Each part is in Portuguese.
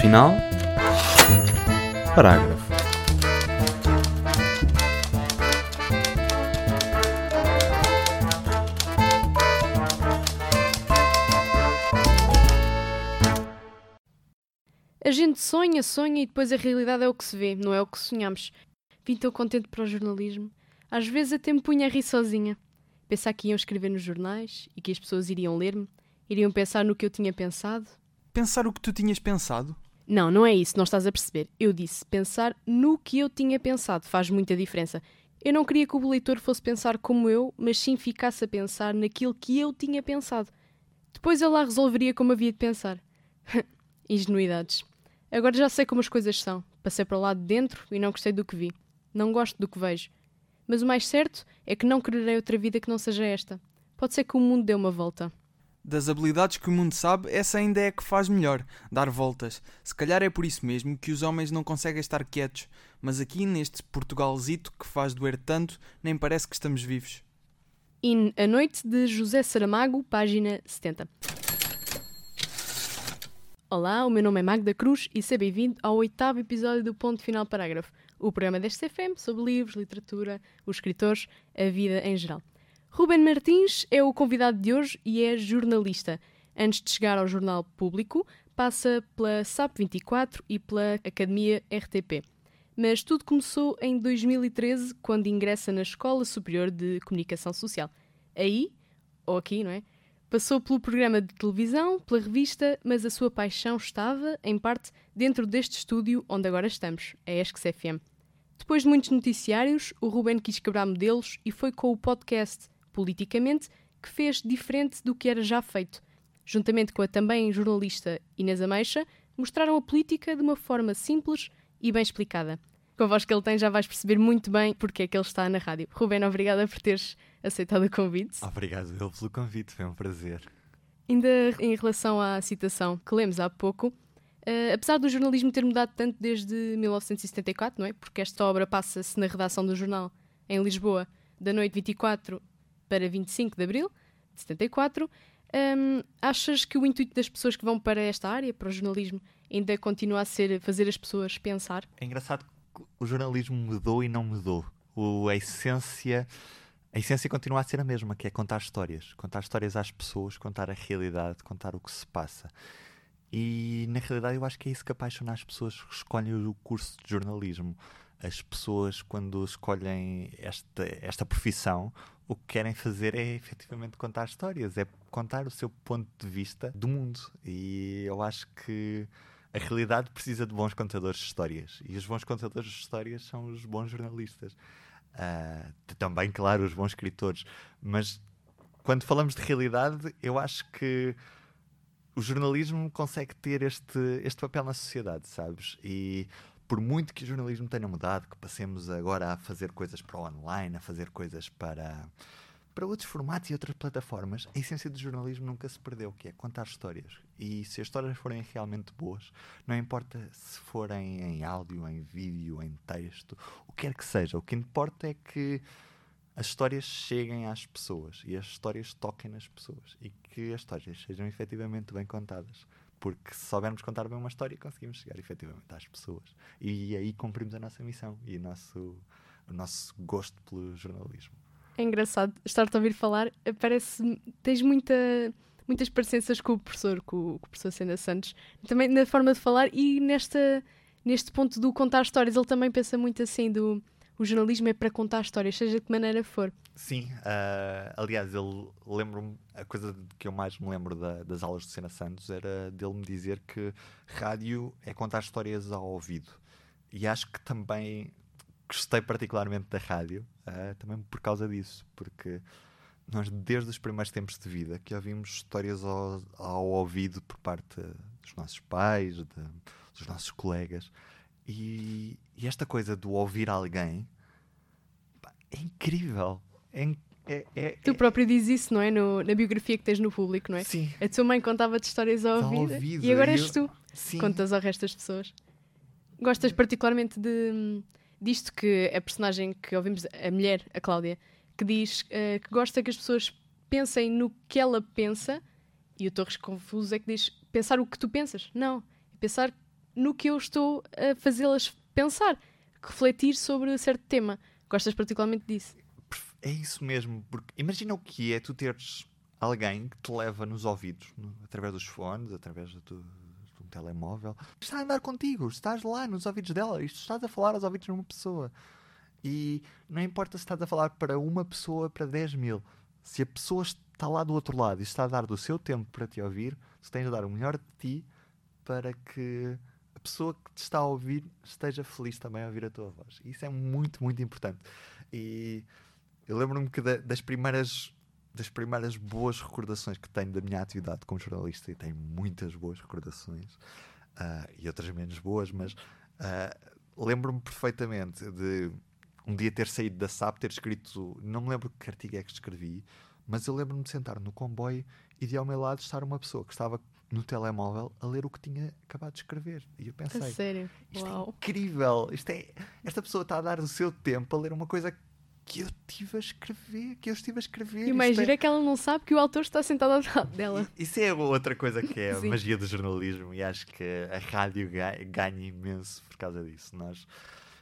final. Parágrafo. A gente sonha, sonha e depois a realidade é o que se vê, não é o que sonhamos. Vim tão contente para o jornalismo. Às vezes até me punha a rir sozinha. Pensar que iam escrever nos jornais e que as pessoas iriam ler-me, iriam pensar no que eu tinha pensado. Pensar o que tu tinhas pensado? Não, não é isso, não estás a perceber. Eu disse pensar no que eu tinha pensado, faz muita diferença. Eu não queria que o leitor fosse pensar como eu, mas sim ficasse a pensar naquilo que eu tinha pensado. Depois ele lá resolveria como havia de pensar. Ingenuidades. Agora já sei como as coisas são. Passei para lado de dentro e não gostei do que vi. Não gosto do que vejo. Mas o mais certo é que não quererei outra vida que não seja esta. Pode ser que o mundo dê uma volta. Das habilidades que o mundo sabe, essa ainda é a que faz melhor, dar voltas. Se calhar é por isso mesmo que os homens não conseguem estar quietos, mas aqui neste Portugalzito que faz doer tanto, nem parece que estamos vivos. In A Noite de José Saramago, página 70. Olá, o meu nome é Magda Cruz e seja bem-vindo ao oitavo episódio do Ponto Final Parágrafo, o programa deste CFM sobre livros, literatura, os escritores, a vida em geral. Ruben Martins é o convidado de hoje e é jornalista. Antes de chegar ao jornal público, passa pela SAP 24 e pela Academia RTP. Mas tudo começou em 2013, quando ingressa na Escola Superior de Comunicação Social. Aí, ou aqui, não é? Passou pelo programa de televisão, pela revista, mas a sua paixão estava, em parte, dentro deste estúdio onde agora estamos, a ESCS FM. Depois de muitos noticiários, o Ruben quis quebrar modelos e foi com o podcast Politicamente que fez diferente do que era já feito. Juntamente com a também jornalista Inês Ameixa, mostraram a política de uma forma simples e bem explicada. Com a voz que ele tem, já vais perceber muito bem porque é que ele está na rádio. Ruben, obrigada por teres aceitado o convite. Obrigado eu pelo convite, foi um prazer. Ainda em relação à citação que lemos há pouco, uh, apesar do jornalismo ter mudado tanto desde 1974, não é? Porque esta obra passa-se na redação do jornal em Lisboa, da noite 24 para 25 de abril de 74, um, achas que o intuito das pessoas que vão para esta área, para o jornalismo, ainda continua a ser fazer as pessoas pensar? É engraçado que o jornalismo mudou e não mudou. O, a essência a essência continua a ser a mesma, que é contar histórias. Contar histórias às pessoas, contar a realidade, contar o que se passa. E na realidade eu acho que é isso que apaixona as pessoas que escolhem o curso de jornalismo. As pessoas, quando escolhem esta, esta profissão, o que querem fazer é efetivamente contar histórias, é contar o seu ponto de vista do mundo. E eu acho que a realidade precisa de bons contadores de histórias. E os bons contadores de histórias são os bons jornalistas. Uh, também, claro, os bons escritores. Mas quando falamos de realidade, eu acho que o jornalismo consegue ter este, este papel na sociedade, sabes? E por muito que o jornalismo tenha mudado, que passemos agora a fazer coisas para o online, a fazer coisas para, para outros formatos e outras plataformas, a essência do jornalismo nunca se perdeu, que é contar histórias. E se as histórias forem realmente boas, não importa se forem em áudio, em vídeo, em texto, o que quer que seja, o que importa é que as histórias cheguem às pessoas e as histórias toquem nas pessoas e que as histórias sejam efetivamente bem contadas porque se soubermos contar bem uma história, conseguimos chegar efetivamente às pessoas. E aí cumprimos a nossa missão e o nosso, o nosso gosto pelo jornalismo. É engraçado estar-te a ouvir falar, parece tens muita, muitas parecenças com o professor, com, o professor Sena Santos, também na forma de falar e nesta, neste ponto do contar histórias, ele também pensa muito assim do o jornalismo é para contar histórias, seja de que maneira for. Sim, uh, aliás, ele lembro-me, a coisa que eu mais me lembro da, das aulas de Sena Santos era dele me dizer que rádio é contar histórias ao ouvido. E acho que também gostei particularmente da rádio, uh, também por causa disso, porque nós, desde os primeiros tempos de vida, que ouvimos histórias ao, ao ouvido por parte dos nossos pais, de, dos nossos colegas. E, e esta coisa do ouvir alguém é incrível. É, é, é, tu próprio dizes isso, não é? No, na biografia que tens no público, não é? Sim. A tua mãe contava-te histórias ao ouvido, ouvido, e agora és tu. Sim. Contas ao resto das pessoas. Gostas particularmente de, disto que a personagem que ouvimos, a mulher, a Cláudia, que diz uh, que gosta que as pessoas pensem no que ela pensa, e o Torres Confuso é que diz pensar o que tu pensas. Não, é pensar no que eu estou a fazê-las pensar, refletir sobre certo tema. Gostas particularmente disso? É isso mesmo, porque imagina o que é tu teres alguém que te leva nos ouvidos, no, através dos fones, através do, de telemóvel, está a andar contigo, estás lá nos ouvidos dela, estás a falar aos ouvidos de uma pessoa. E não importa se estás a falar para uma pessoa, para 10 mil, se a pessoa está lá do outro lado e está a dar do seu tempo para te ouvir, tu tens de dar o melhor de ti para que a pessoa que te está a ouvir esteja feliz também a ouvir a tua voz. Isso é muito, muito importante. E eu lembro-me que das primeiras das primeiras boas recordações que tenho da minha atividade como jornalista, e tenho muitas boas recordações uh, e outras menos boas, mas uh, lembro-me perfeitamente de um dia ter saído da SAP, ter escrito, não me lembro que artigo é que escrevi, mas eu lembro-me de sentar no comboio e de ao meu lado estar uma pessoa que estava no telemóvel a ler o que tinha acabado de escrever. E eu pensei, a sério? isto é Uau. é incrível, isto é, esta pessoa está a dar o seu tempo a ler uma coisa que eu estive a escrever, que eu estive a escrever. E giro é que ela não sabe que o autor está sentado ao lado dela. Isso é outra coisa que é a magia do jornalismo e acho que a rádio ga- ganha imenso por causa disso. Nós,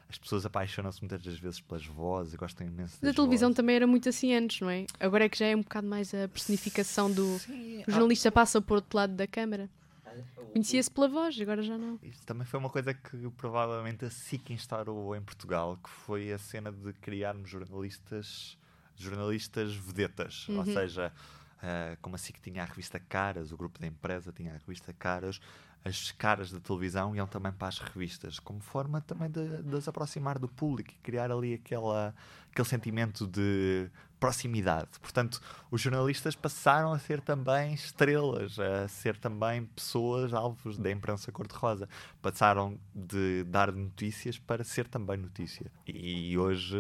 as pessoas apaixonam-se muitas das vezes pelas vozes, gostam imenso Mas das a televisão vozes. também era muito assim antes, não é? Agora é que já é um bocado mais a personificação do. Sim, O jornalista passa por outro lado da câmara. Conhecia-se pela voz, agora já não. Isto também foi uma coisa que provavelmente a SIC instaurou em Portugal, que foi a cena de criarmos jornalistas, jornalistas vedetas. Ou Uhum. seja, eh, como a SIC tinha a revista Caras, o grupo da empresa tinha a revista Caras, as caras da televisão iam também para as revistas, como forma também de, de as aproximar do público e criar ali aquela, aquele sentimento de proximidade. Portanto, os jornalistas passaram a ser também estrelas, a ser também pessoas alvos da imprensa cor-de-rosa. Passaram de dar notícias para ser também notícia. E hoje,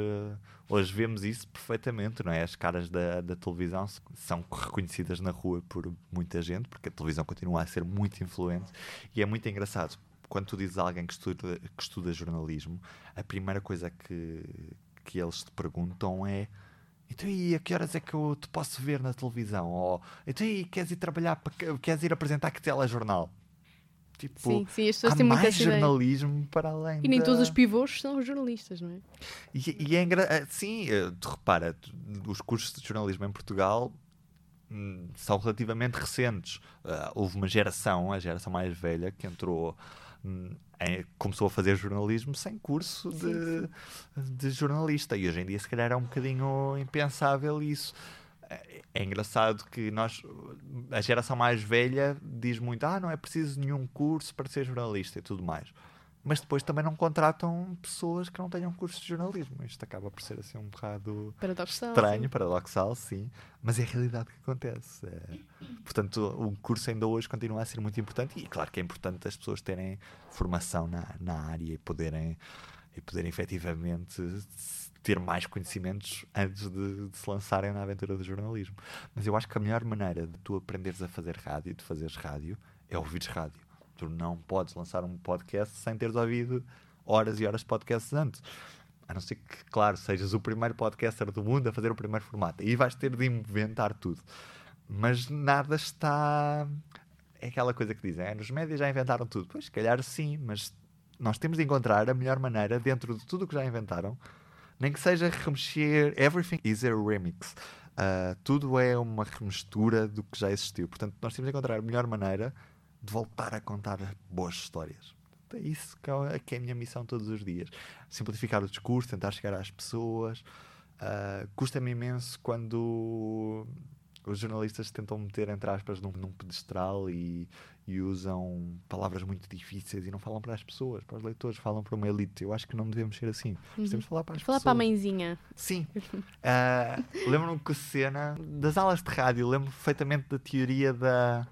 hoje vemos isso perfeitamente, não é? As caras da, da televisão são reconhecidas na rua por muita gente, porque a televisão continua a ser muito influente e é muito engraçado. Quando tu dizes a alguém que estuda, que estuda jornalismo, a primeira coisa que, que eles te perguntam é então e a que horas é que eu te posso ver na televisão? Ou então e queres ir trabalhar para que- queres ir apresentar que telejornal? Tipo, Sim, sim, as pessoas há têm mais essa ideia. jornalismo para além E nem da- todos os pivôs são jornalistas, não é? e, e é engraçado. Sim, eh, tu repara, os cursos de jornalismo em Portugal hum, são relativamente recentes. Ah, houve uma geração, a geração mais velha, que entrou. Em- começou a fazer jornalismo sem curso de, de jornalista. E hoje em dia se calhar é um bocadinho impensável isso. É, é engraçado que nós a geração mais velha diz muito ah não é preciso nenhum curso para ser jornalista e tudo mais mas depois também não contratam pessoas que não tenham curso de jornalismo. Isto acaba por ser assim um bocado Paradoxal. estranho, sim. paradoxal, sim, mas é a realidade que acontece. É. Portanto, o curso ainda hoje continua a ser muito importante e claro que é importante as pessoas terem formação na, na área e poderem, e poderem efetivamente ter mais conhecimentos antes de, de se lançarem na aventura do jornalismo. Mas eu acho que a melhor maneira de tu aprenderes a fazer rádio, de fazeres rádio, é ouvires rádio. Tu não podes lançar um podcast sem teres ouvido horas e horas de podcasts antes. A não ser que, claro, sejas o primeiro podcaster do mundo a fazer o primeiro formato. Aí vais ter de inventar tudo. Mas nada está. É aquela coisa que dizem, é, nos médias já inventaram tudo. Pois, se calhar sim, mas nós temos de encontrar a melhor maneira dentro de tudo o que já inventaram, nem que seja remexer. Everything is a remix. Ah, tudo é uma remistura do que já existiu. Portanto, nós temos de encontrar a melhor maneira de voltar a contar boas histórias. É isso que é, que é a minha missão todos os dias. Simplificar o discurso, tentar chegar às pessoas. Ah, Custa-me imenso quando os jornalistas tentam meter, entre aspas, num, num pedestral e, e usam palavras muito difíceis e não falam para as pessoas, para os leitores, falam para uma elite. Eu acho que não devemos ser assim. Temos de falar para as Falar pessoas. para a mãezinha. Sim. Ah, lembro-me que cena das aulas de rádio, lembro perfeitamente da teoria da.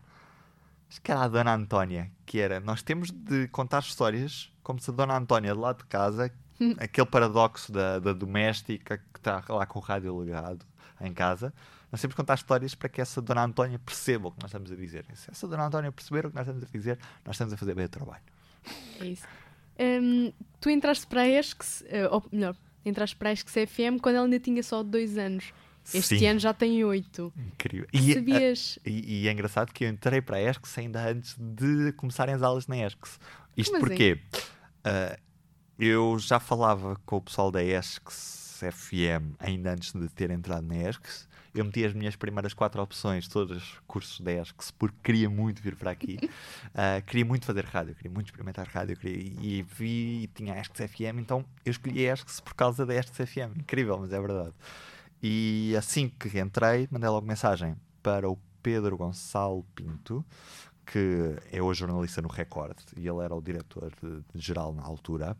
Acho que era a Dona Antónia, que era nós temos de contar histórias como se a Dona Antónia de lá de casa, aquele paradoxo da, da doméstica que está lá com o rádio ligado em casa, nós temos de contar histórias para que essa Dona Antónia perceba o que nós estamos a dizer. Se essa Dona Antónia perceber o que nós estamos a dizer, nós estamos a fazer bem o trabalho. É isso. Hum, tu entraste para a ESC, eh, ou melhor, entraste para a ESC CFM quando ela ainda tinha só dois anos. Este Sim. ano já tem oito. Incrível. E, Sabias? e, e é engraçado que eu entrei para a ESCS ainda antes de começarem as aulas na ESCS. Isto assim? porque ah, eu já falava com o pessoal da ESCS FM ainda antes de ter entrado na ESCS. Eu meti as minhas primeiras quatro opções, todos cursos da ESCS, porque queria muito vir para aqui. Ah, queria muito fazer rádio, queria muito experimentar rádio. Queria, e vi e tinha a ESCS FM, então eu escolhi a ESCS por causa da ESCS FM. Incrível, mas é verdade. E assim que entrei, mandei logo mensagem para o Pedro Gonçalo Pinto, que é hoje jornalista no Record, e ele era o diretor geral na altura,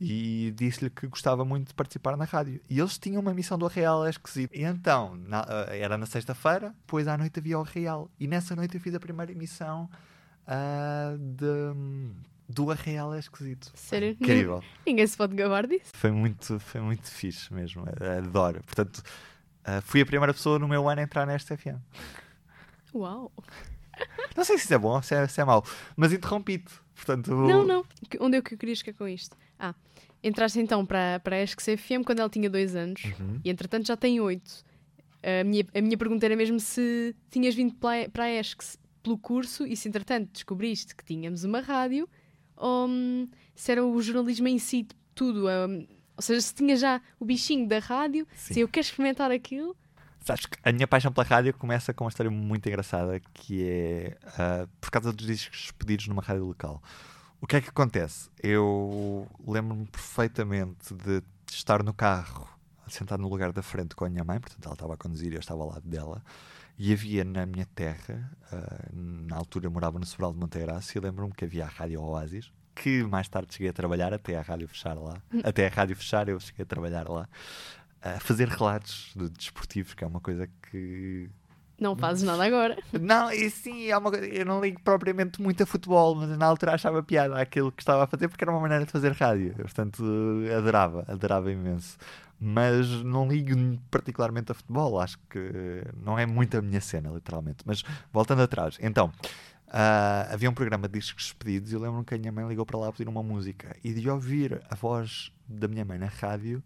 e disse-lhe que gostava muito de participar na rádio. E eles tinham uma missão do Real é esquisito. E então, na- eh, era na sexta-feira, depois à noite havia o Real. E nessa noite eu fiz a primeira emissão ah, de, do Arreal é esquisito. Sério? Incrível. Ninguém se pode gabar disso. Foi muito, foi muito fixe mesmo. Adoro. Portanto, ah, fui a primeira pessoa no meu ano a entrar nesta FM. Uau. Não sei se isso é bom ou se é, se é mau, mas interrompi-te. Portanto, Não, não. Onde é que eu queria chegar com isto? Ah, entraste então para, para a ESCS FM quando ela tinha dois anos Uhum. e entretanto já tem oito. A minha, a minha pergunta era mesmo se tinhas vindo para, a ESCS pelo curso e se entretanto descobriste que tínhamos uma rádio ou hum, se era o jornalismo em si, tudo. hum, ou seja, se tinha já o bichinho da rádio, Sim. se eu quero experimentar aquilo. Sabes que a minha paixão pela rádio começa com uma história muito engraçada que é ah, por causa dos discos pedidos numa rádio local. O que é que acontece? Eu lembro-me perfeitamente de estar no carro, sentado no lugar da frente com a minha mãe, portanto ela estava a conduzir e eu estava ao lado dela, e havia na minha terra, ah, na altura eu morava no Sobral de Monteiraço, e lembro-me que havia a Rádio Oasis, que mais tarde cheguei a trabalhar até a rádio fechar lá. Até a rádio fechar, eu cheguei a trabalhar lá a fazer relatos de desportivos, que é uma coisa que. Não fazes nada agora. Não, e sim, é uma coisa. Eu não ligo propriamente muito a futebol, mas na altura achava piada aquilo que estava a fazer porque era uma maneira de fazer rádio. Eu, portanto, adorava, adorava imenso. Mas não ligo particularmente a futebol, acho que não é muito a minha cena, literalmente. Mas voltando atrás, então. ah, havia um programa de discos despedidos e eu lembro-me que a minha mãe ligou para lá a pedir uma música e de ouvir a voz da minha mãe na rádio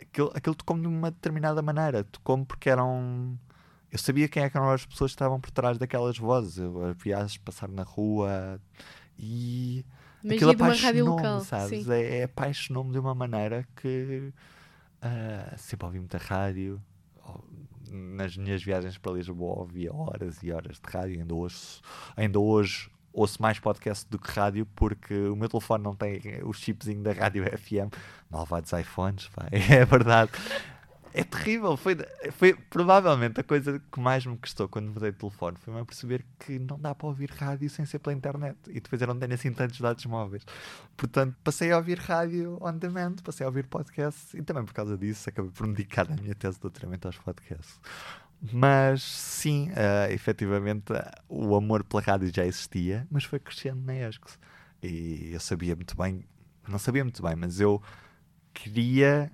aquilo, aquilo tocou-me de uma determinada maneira. Tocou-me porque eram. Eu sabia quem é que eram as pessoas que estavam por trás daquelas vozes. Eu via-as passar na rua e. aquilo Magia de uma rádio apaixonou-me, local. sabes? É, é apaixonou-me de uma maneira que. ah, sempre ouvi muita rádio. Nas minhas viagens para Lisboa ouvia horas e horas de rádio. Ainda hoje, ainda hoje ouço mais podcast do que rádio porque o meu telefone não tem o chipzinho da rádio FM. Malvados iPhones, pá, é verdade. É terrível. Foi, foi provavelmente a coisa que mais me custou quando mudei de telefone. Foi-me a perceber que não dá para ouvir rádio sem ser pela internet. E depois eu não tenho assim tantos dados móveis. Portanto, passei a ouvir rádio on demand, passei a ouvir podcasts e também por causa disso acabei por me dedicar a minha tese de doutoramento aos podcasts. Mas sim, eh, efetivamente o amor pela rádio já existia, mas foi crescendo na ESCS. E eu sabia muito bem, não sabia muito bem, mas eu queria,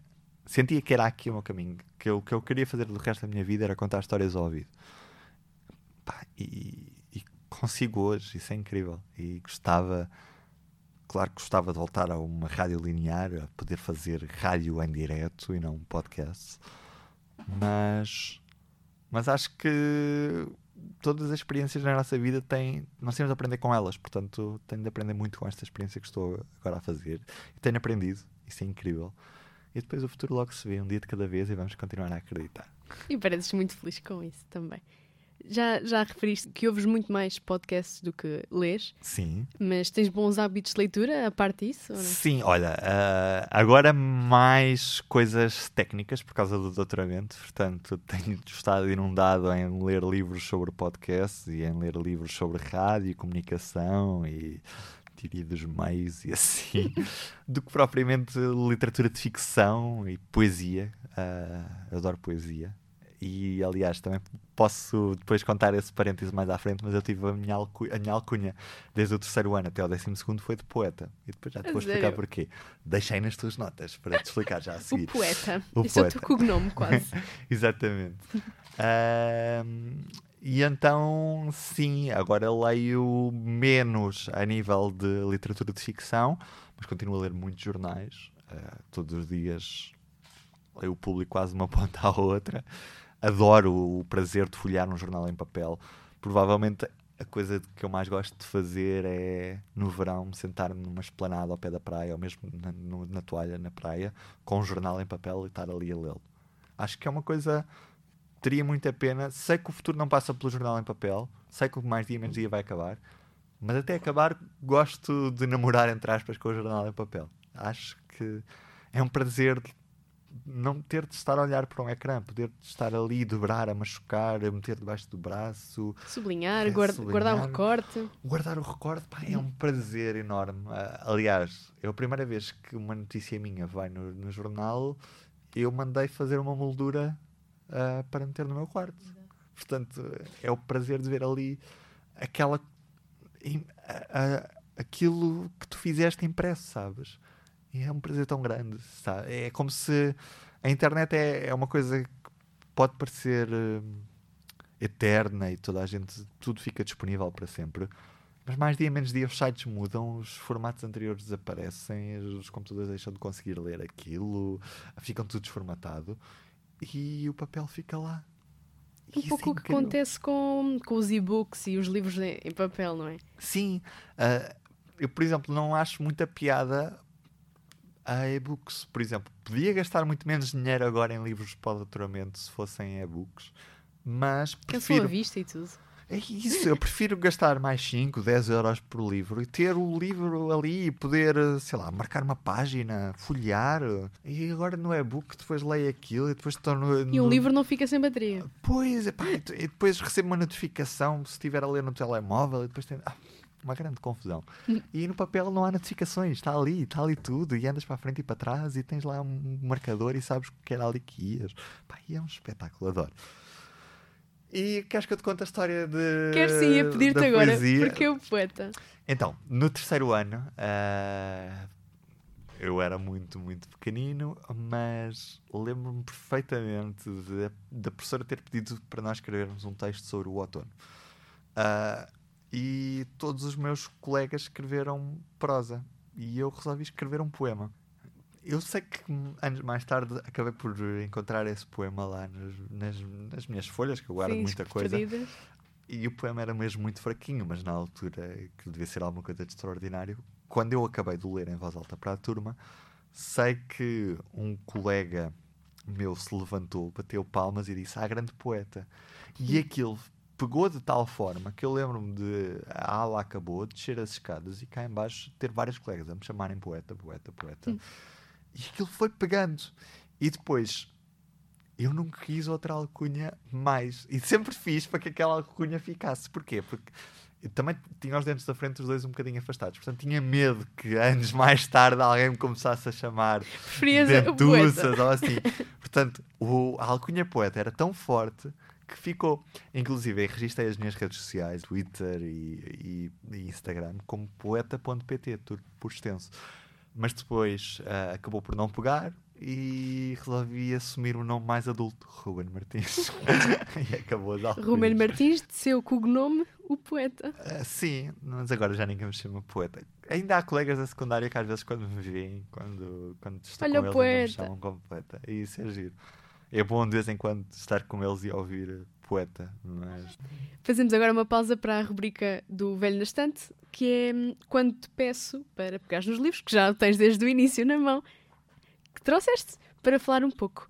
sentia que era aqui o meu caminho, que o que eu queria fazer do resto da minha vida era contar histórias ao ouvido. Pá, e, e consigo hoje, isso é incrível. E gostava, claro que gostava de voltar a uma rádio linear, a poder fazer rádio em direto e não um podcast. Mas, mas acho que todas as experiências na nossa vida têm, nós temos de aprender com elas. Portanto, tenho de aprender muito com esta experiência que estou agora a fazer. E tenho aprendido, isso é incrível. E depois o futuro logo se vê, um dia de cada vez, e vamos continuar a acreditar. E pareces muito feliz com isso também. Já, já referiste que ouves muito mais podcasts do que lês, Sim. mas tens bons hábitos de leitura a parte disso? Sim, olha, ah, agora mais coisas técnicas por causa do doutoramento, portanto tenho estado inundado em ler livros sobre podcast e em ler livros sobre rádio e comunicação e teoria dos meios e assim, do que propriamente literatura de ficção e poesia. Eu adoro poesia. E aliás, também posso depois contar esse parêntese mais à frente, mas eu tive a minha, alcu- a minha alcunha desde o terceiro ano até o décimo segundo foi de poeta. E depois já te vou explicar sério? porquê. Deixei nas tuas notas para te explicar já a O seguir. poeta. O Esse é o poeta. teu cognome, quase. Exatamente. Ahm, e então, sim, agora leio menos a nível de literatura de ficção, mas continuo a ler muitos jornais. Ah, todos os dias leio o público quase uma ponta à outra. Adoro o prazer de folhear um jornal em papel. Provavelmente a coisa que eu mais gosto de fazer é no verão sentar-me numa esplanada ao pé da praia ou mesmo na, na toalha na praia com um jornal em papel e estar ali a lê-lo. Acho que é uma coisa teria muita pena. Sei que o futuro não passa pelo jornal em papel, sei que o mais dia menos dia vai acabar, mas até acabar gosto de namorar entre aspas com o jornal em papel. Acho que é um prazer não ter de estar a olhar para um ecrã, poder estar ali, dobrar, a machucar, a meter debaixo do braço. Sublinhar, é, guarda, sublinhar guardar o recorte. Guardar o recorte, pá, é um prazer enorme. Uh, aliás, é a primeira vez que uma notícia minha vai no, no jornal, eu mandei fazer uma moldura uh, para meter no meu quarto. Portanto, é o prazer de ver ali aquela. Uh, aquilo que tu fizeste impresso, sabes? E é um prazer tão grande. Sabe? É como se a internet é, é uma coisa que pode parecer uh, eterna e toda a gente, tudo fica disponível para sempre. Mas mais dia menos dia os sites mudam, os formatos anteriores desaparecem, os computadores deixam de conseguir ler aquilo, ficam tudo desformatado e o papel fica lá. Um Isso pouco é o que acontece com, com os e-books e os livros em papel, não é? Sim. Uh, eu, por exemplo, não acho muita piada a e-books. Por exemplo, podia gastar muito menos dinheiro agora em livros para o doutoramento se fossem e-books, mas prefiro... Cansou a vista e tudo. É isso, eu prefiro gastar mais 5, 10 euros por livro e ter o livro ali e poder, sei lá, marcar uma página, folhear. E agora no e-book depois leio aquilo e depois estou no, no... E o livro não fica sem bateria. Pois, epá, e depois recebo uma notificação se estiver a ler no telemóvel e depois tem. Ah, uma grande confusão. E no papel não há notificações, está ali, está ali tudo, e andas para a frente e para trás, e tens lá um marcador e sabes que era ali que ias. Pá, e é um espetáculo, adoro. E queres que eu te conte a história de. Quero sim, a pedir-te agora, poesia? porque é o poeta. Então, no terceiro ano, uh, eu era muito, muito pequenino, mas lembro-me perfeitamente da professora ter pedido para nós escrevermos um texto sobre o outono. Uh, e todos os meus colegas escreveram prosa e eu resolvi escrever um poema. Eu sei que anos mais tarde acabei por encontrar esse poema lá nas, nas, nas minhas folhas, que eu guardo Sim, muita coisa. Perdidas. E o poema era mesmo muito fraquinho, mas na altura, que devia ser alguma coisa de extraordinário, quando eu acabei de ler em voz alta para a turma, sei que um colega meu se levantou, bateu palmas e disse: Ah, grande poeta. E aquilo pegou de tal forma que eu lembro-me de a ala acabou, de descer as escadas e cá embaixo ter vários colegas a me chamarem poeta, poeta, poeta. Hum. E aquilo foi pegando. E depois eu não quis outra alcunha mais. E sempre fiz para que aquela alcunha ficasse. Porquê? Porque também tinha os dentes da frente os dois um bocadinho afastados. Portanto, tinha medo que anos mais tarde alguém me começasse a chamar dentuças ou assim. Portanto, o, a alcunha poeta era tão forte que ficou. Inclusive, registrei as minhas redes sociais, Twitter e, e, e Instagram, como poeta.pt, tudo por extenso. Mas depois uh, acabou por não pegar e resolvi assumir um nome mais adulto, Ruben Martins. e acabou a Ruben Martins, de seu cognome, o poeta. Uh, sim, mas agora já ninguém me chama poeta. Ainda há colegas da secundária que às vezes quando me veem, quando, quando estou Olha com eles, me chamam como poeta. E isso é giro é bom de vez em quando estar com eles e ouvir poeta. Mas... Fazemos agora uma pausa para a rubrica do Velho na Estante, que é hum, quando te peço para pegar nos livros, que já tens desde o início na mão, que trouxeste para falar um pouco.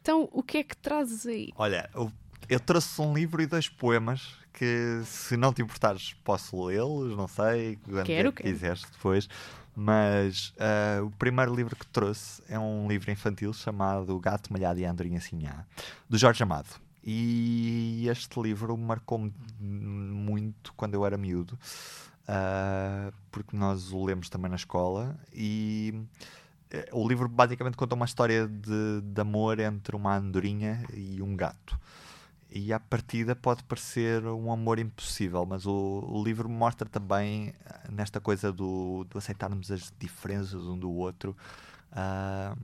Então, o que é que trazes aí? Olha, eu, eu trouxe um livro e dois poemas que, se não te importares, posso lê-los, não sei, quando quero, é que quiseres depois. Mas uh, o primeiro livro que trouxe é um livro infantil chamado Gato Malhado e Andorinha Sinhá, do Jorge Amado. E este livro marcou-me muito quando eu era miúdo, uh, porque nós o lemos também na escola. E uh, o livro basicamente conta uma história de, de amor entre uma andorinha e um gato e à partida pode parecer um amor impossível, mas o, o livro mostra também eh, nesta coisa do, do, aceitarmos as diferenças um do outro. Uh,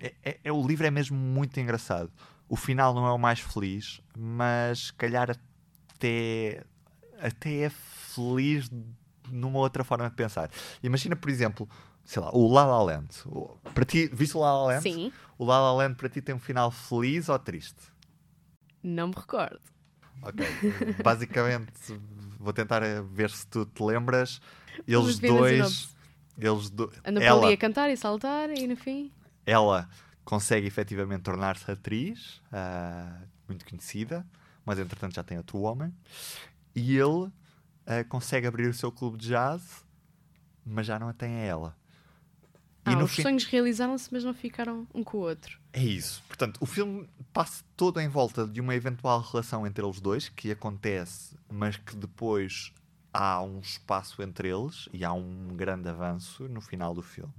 é, é, é, o livro é mesmo muito engraçado. O final não é o mais feliz, mas calhar até, até é feliz numa outra forma de pensar. Imagina, por exemplo, sei lá, o La La Land. O- Para ti, viste o La La Land? Sim, O La La Land para ti tem um final feliz ou triste? Não me recordo. Ok. Basicamente, vou tentar ver se tu te lembras. Eles dois. Eles do... Andam ela, ali a cantar e saltar e no fim. ela consegue efetivamente tornar-se atriz, ah, muito conhecida, mas entretanto já tem outro homem. E ele ah, consegue abrir o seu clube de jazz, mas já não a tem a ela. Ah, os fim- sonhos realizaram-se, mas não ficaram um com o outro. É isso. Portanto, o filme passa todo em volta de uma eventual relação entre eles dois, que acontece, mas que depois há um espaço entre eles e há um grande avanço no final do filme.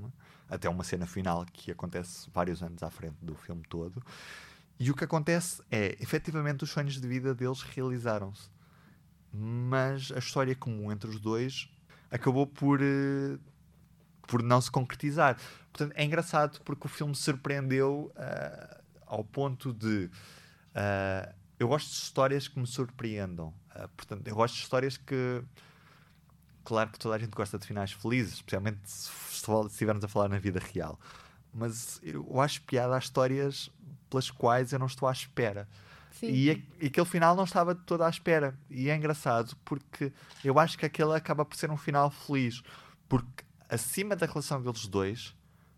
Até uma cena final que acontece vários anos à frente do filme todo. E o que acontece é, efetivamente, os sonhos de vida deles realizaram-se. Mas a história comum entre os dois acabou por, eh, por não se concretizar. Portanto, é engraçado porque o filme surpreendeu ah, ao ponto de. ah, eu gosto de histórias que me surpreendam. Ah, portanto, eu gosto de histórias que. Claro que toda a gente gosta de finais felizes, especialmente se se estivermos a falar na vida real. Mas eu acho piada às histórias pelas quais eu não estou à espera. Sim. E, e aquele final não estava de toda à espera. E é engraçado porque eu acho que aquele acaba por ser um final feliz. Porque acima da relação deles dois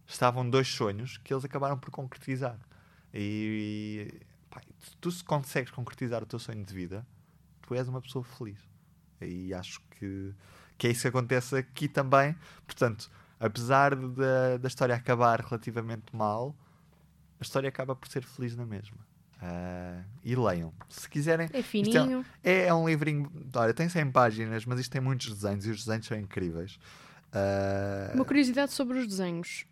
estavam dois sonhos que eles acabaram por concretizar. E pá, se tu se consegues concretizar o teu sonho de vida, tu és uma pessoa feliz. E acho que, que é isso que acontece aqui também. Portanto, apesar da, da história acabar relativamente mal, a história acaba por ser feliz na mesma. Ah, e leiam. Se quiserem, É Isto fininho. é, é um livrinho. Olha, tem 100 páginas, mas isto tem muitos desenhos e os desenhos são incríveis. Ah, Uma curiosidade sobre os desenhos.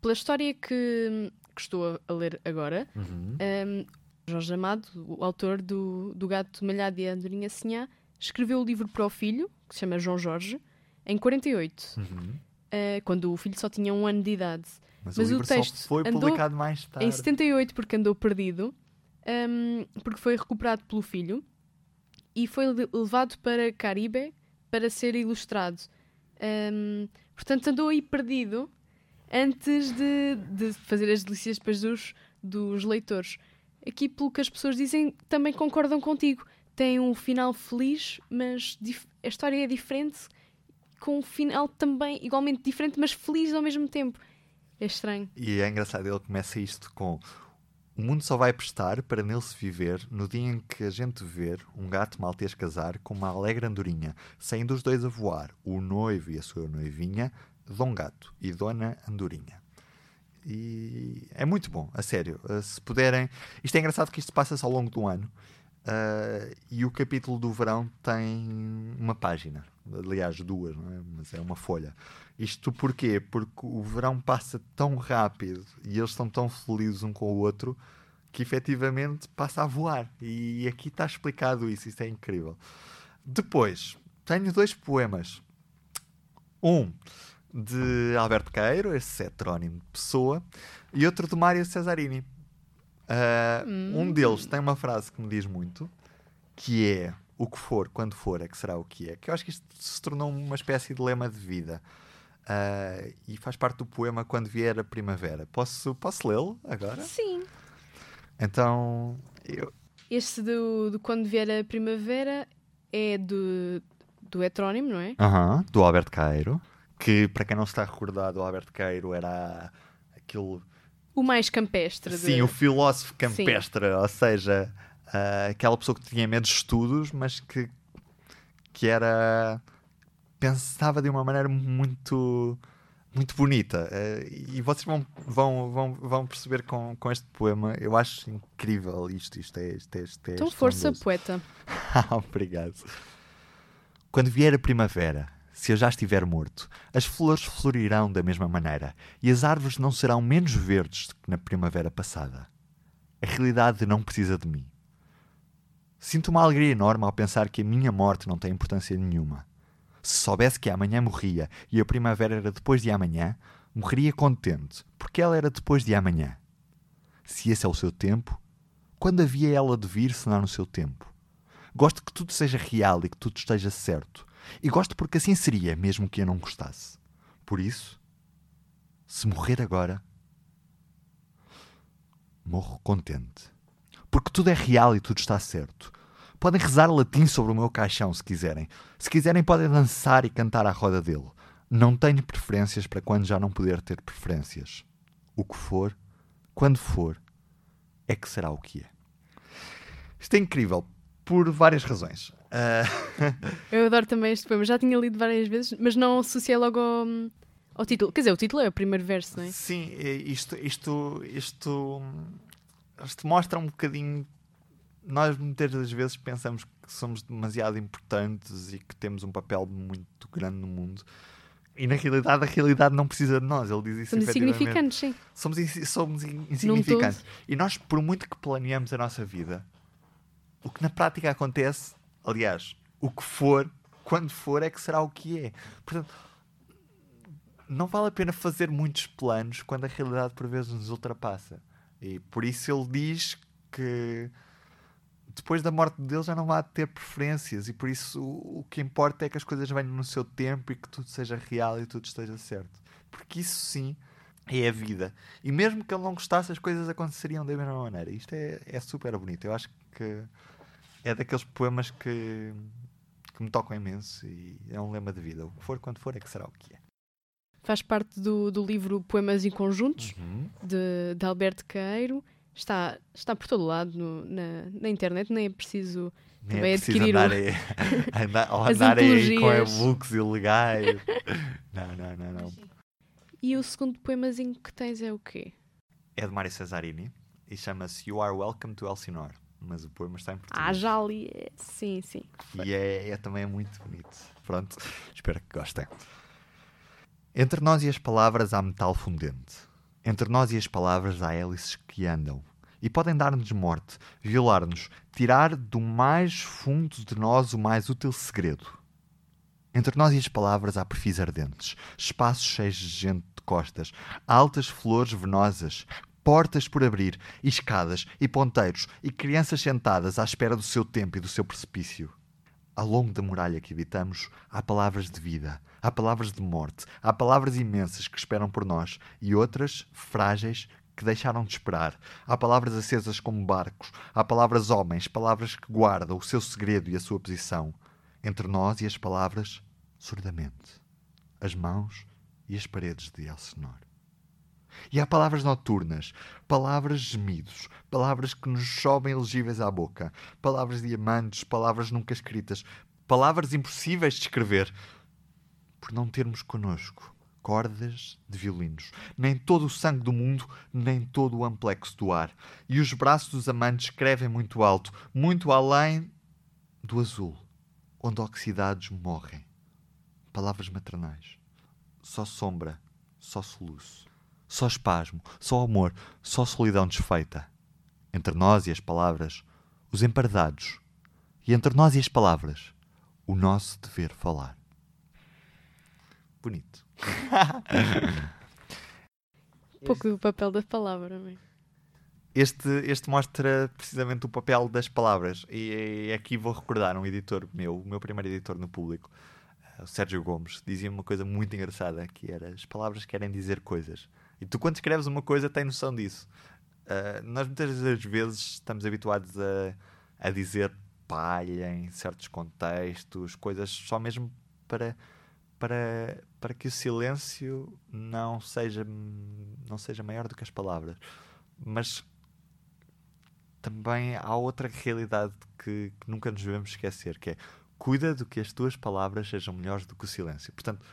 Pela história que, que estou a- ler agora, uhum. um, Jorge Amado, o autor do, do Gato Malhado e a Andorinha Sinhá, escreveu o livro para o filho, que se chama João Jorge, em 48, Uhum. uh, quando o filho só tinha um ano de idade. Mas, Mas o o texto foi publicado mais tarde. Em 78, porque andou perdido, um, porque foi recuperado pelo filho e foi le- levado para Caribe para ser ilustrado. Um, portanto, andou aí perdido antes de, de fazer as delícias depois dos, dos leitores. Aqui, pelo que as pessoas dizem, também concordam contigo. Tem um final feliz, mas a história é diferente, com um final também igualmente diferente, mas feliz ao mesmo tempo. É estranho. E é engraçado, ele começa isto com o mundo só vai prestar para nele se viver no dia em que a gente ver um gato maltês casar com uma alegre andorinha, saindo os dois a voar, o noivo e a sua noivinha, Dom Gato e Dona Andorinha. E é muito bom, a sério. Uh, se puderem. Isto é engraçado que isto passa-se ao longo do ano. Uh, e o capítulo do verão tem uma página. Aliás, duas, é? Mas é uma folha. Isto porquê? Porque o verão passa tão rápido e eles estão tão felizes um com o outro que efetivamente passa a voar. E aqui está explicado isso, isso é incrível. Depois, tenho dois poemas. Um de Alberto Queiro, esse heterónimo de pessoa, e outro de Mário Cesarini. Ah, Um deles tem uma frase que me diz muito, que é o que for, quando for, é que será o que é. Que eu acho que isto se tornou uma espécie de lema de vida. Ah, e faz parte do poema Quando Vier a Primavera. Posso, posso lê-lo agora? Sim. Então, eu, Este do, do Quando Vier a Primavera é do, do heterónimo, não é? Aham, do Alberto Queiro, que para quem não se está recordado, o Alberto Queiro era aquele O mais campestre. de- Sim, o filósofo campestre, ou seja, ah, aquela pessoa que tinha medo de estudos, mas que, que era. pensava de uma maneira muito. muito bonita. Ah, e vocês vão, vão, vão, vão perceber com, com este poema, eu acho incrível isto. Isto é. Isto é, isto é Então, força, estrondoso. poeta. Obrigado. Quando vier a primavera, se eu já estiver morto, as flores florirão da mesma maneira e as árvores não serão menos verdes que na primavera passada. A realidade não precisa de mim. Sinto uma alegria enorme ao pensar que a minha morte não tem importância nenhuma. Se soubesse que amanhã morria e a primavera era depois de amanhã, morreria contente, porque ela era depois de amanhã. Se esse é o seu tempo, quando havia ela de vir senão no seu tempo? Gosto que tudo seja real e que tudo esteja certo. E gosto porque assim seria, mesmo que eu não gostasse. Por isso, Se morrer agora, morro contente. Porque tudo é real e tudo está certo. Podem rezar latim sobre o meu caixão se quiserem. Se quiserem, podem dançar e cantar à roda dele. Não tenho preferências para quando já não puder ter preferências. O que for, quando for, é que será o que é. Isto é incrível por várias razões. Uh... Eu adoro também este poema. Já tinha lido várias vezes, mas não associei logo ao, ao título. Quer dizer, o título é o primeiro verso, não é? Sim, isto, isto, isto, isto mostra um bocadinho. Nós muitas das vezes pensamos que somos demasiado importantes e que temos um papel muito grande no mundo. E na realidade, a realidade não precisa de nós. Ele diz isso Somos insignificantes, sim. Somos, somos insignificantes. E nós, por muito que planeemos a nossa vida, o que na prática acontece, aliás, o que for, quando for, é que será o que é. Portanto, não vale a pena fazer muitos planos quando a realidade por vezes nos ultrapassa. E por isso ele diz que depois da morte de Deus já não vai ter preferências e por isso o, o que importa é que as coisas venham no seu tempo e que tudo seja real e tudo esteja certo. Porque isso sim é a vida. E mesmo que ele não gostasse, as coisas aconteceriam da mesma maneira. Isto é, é super bonito. Eu acho que é daqueles poemas que, que me tocam imenso e é um lema de vida. O que for, quando for, é que será o que é. Faz parte do, do livro Poemas em Conjuntos, uhum. de, de Alberto Caeiro. Está, está por todo lado no, na, na internet, nem é preciso nem é adquirir andar, o... andar, ou andar aí com e-books ilegais. não, não, não, não. E o segundo poemazinho que tens é o quê? É de Mário Cesarini e chama-se You Are Welcome to Elsinore mas o poema está em português. Ah, já li. Sim, sim. E é, é também muito bonito. Pronto, espero que gostem. Entre nós e as palavras há metal fundente. Entre nós e as palavras há hélices que andam. E podem dar-nos morte, violar-nos, tirar do mais fundo de nós o mais útil segredo. Entre nós e as palavras há perfis ardentes, espaços cheios de gente de costas, altas flores venosas, portas por abrir, e escadas, e ponteiros, e crianças sentadas à espera do seu tempo e do seu precipício. Ao longo da muralha que habitamos, há palavras de vida, há palavras de morte, há palavras imensas que esperam por nós, e outras, frágeis, que deixaram de esperar. Há palavras acesas como barcos, há palavras homens, palavras que guardam o seu segredo e a sua posição. Entre nós e as palavras, surdamente. As mãos e as paredes de Elsenor. E há palavras noturnas, palavras gemidos, palavras que nos sobem elegíveis à boca, palavras diamantes, palavras nunca escritas, palavras impossíveis de escrever, por não termos conosco cordas de violinos, nem todo o sangue do mundo, nem todo o amplexo do ar. E os braços dos amantes escrevem muito alto, muito além do azul, onde oxidados morrem. Palavras maternais. Só sombra, só soluço. Só espasmo, só amor, só solidão desfeita. Entre nós e as palavras, os emparedados. E entre nós e as palavras, o nosso dever falar. Bonito. um pouco do papel da palavra, não este, este mostra precisamente o papel das palavras. E, e aqui vou recordar um editor meu, o meu primeiro editor no público, eh, o Sérgio Gomes, dizia uma coisa muito engraçada, que era as palavras querem dizer coisas. E tu, quando escreves uma coisa, tens noção disso. Uh, nós muitas das vezes estamos habituados a, a dizer palha em certos contextos, coisas só mesmo para, para, para que o silêncio não seja, não seja maior do que as palavras. Mas também há outra realidade que, que nunca nos devemos esquecer, que é cuida do que as tuas palavras sejam melhores do que o silêncio. Portanto,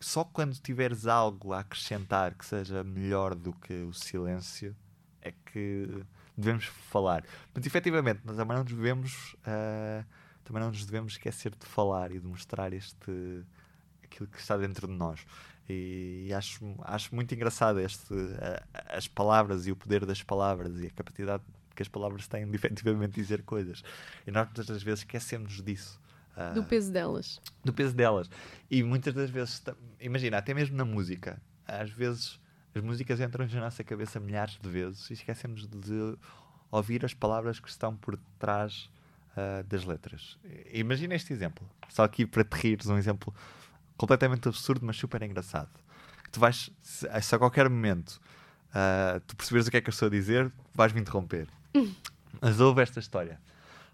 só quando tiveres algo a acrescentar que seja melhor do que o silêncio é que devemos falar. Mas efetivamente, nós também não nos devemos, uh, também não nos devemos esquecer de falar e de mostrar este aquilo que está dentro de nós. E, e acho, acho muito engraçado este, uh, as palavras e o poder das palavras e a capacidade que as palavras têm de efetivamente dizer coisas. E nós muitas vezes esquecemos disso. Uh, do peso delas. Do peso delas. E muitas das vezes, imagina, até mesmo na música, às vezes as músicas entram na nossa cabeça milhares de vezes e esquecemos de ouvir as palavras que estão por trás uh, das letras. Imagina este exemplo, só aqui para te rires, um exemplo completamente absurdo, mas super engraçado. tu vais, se, a qualquer momento uh, tu perceberes o que é que eu estou a dizer, vais me interromper. Mas houve esta história.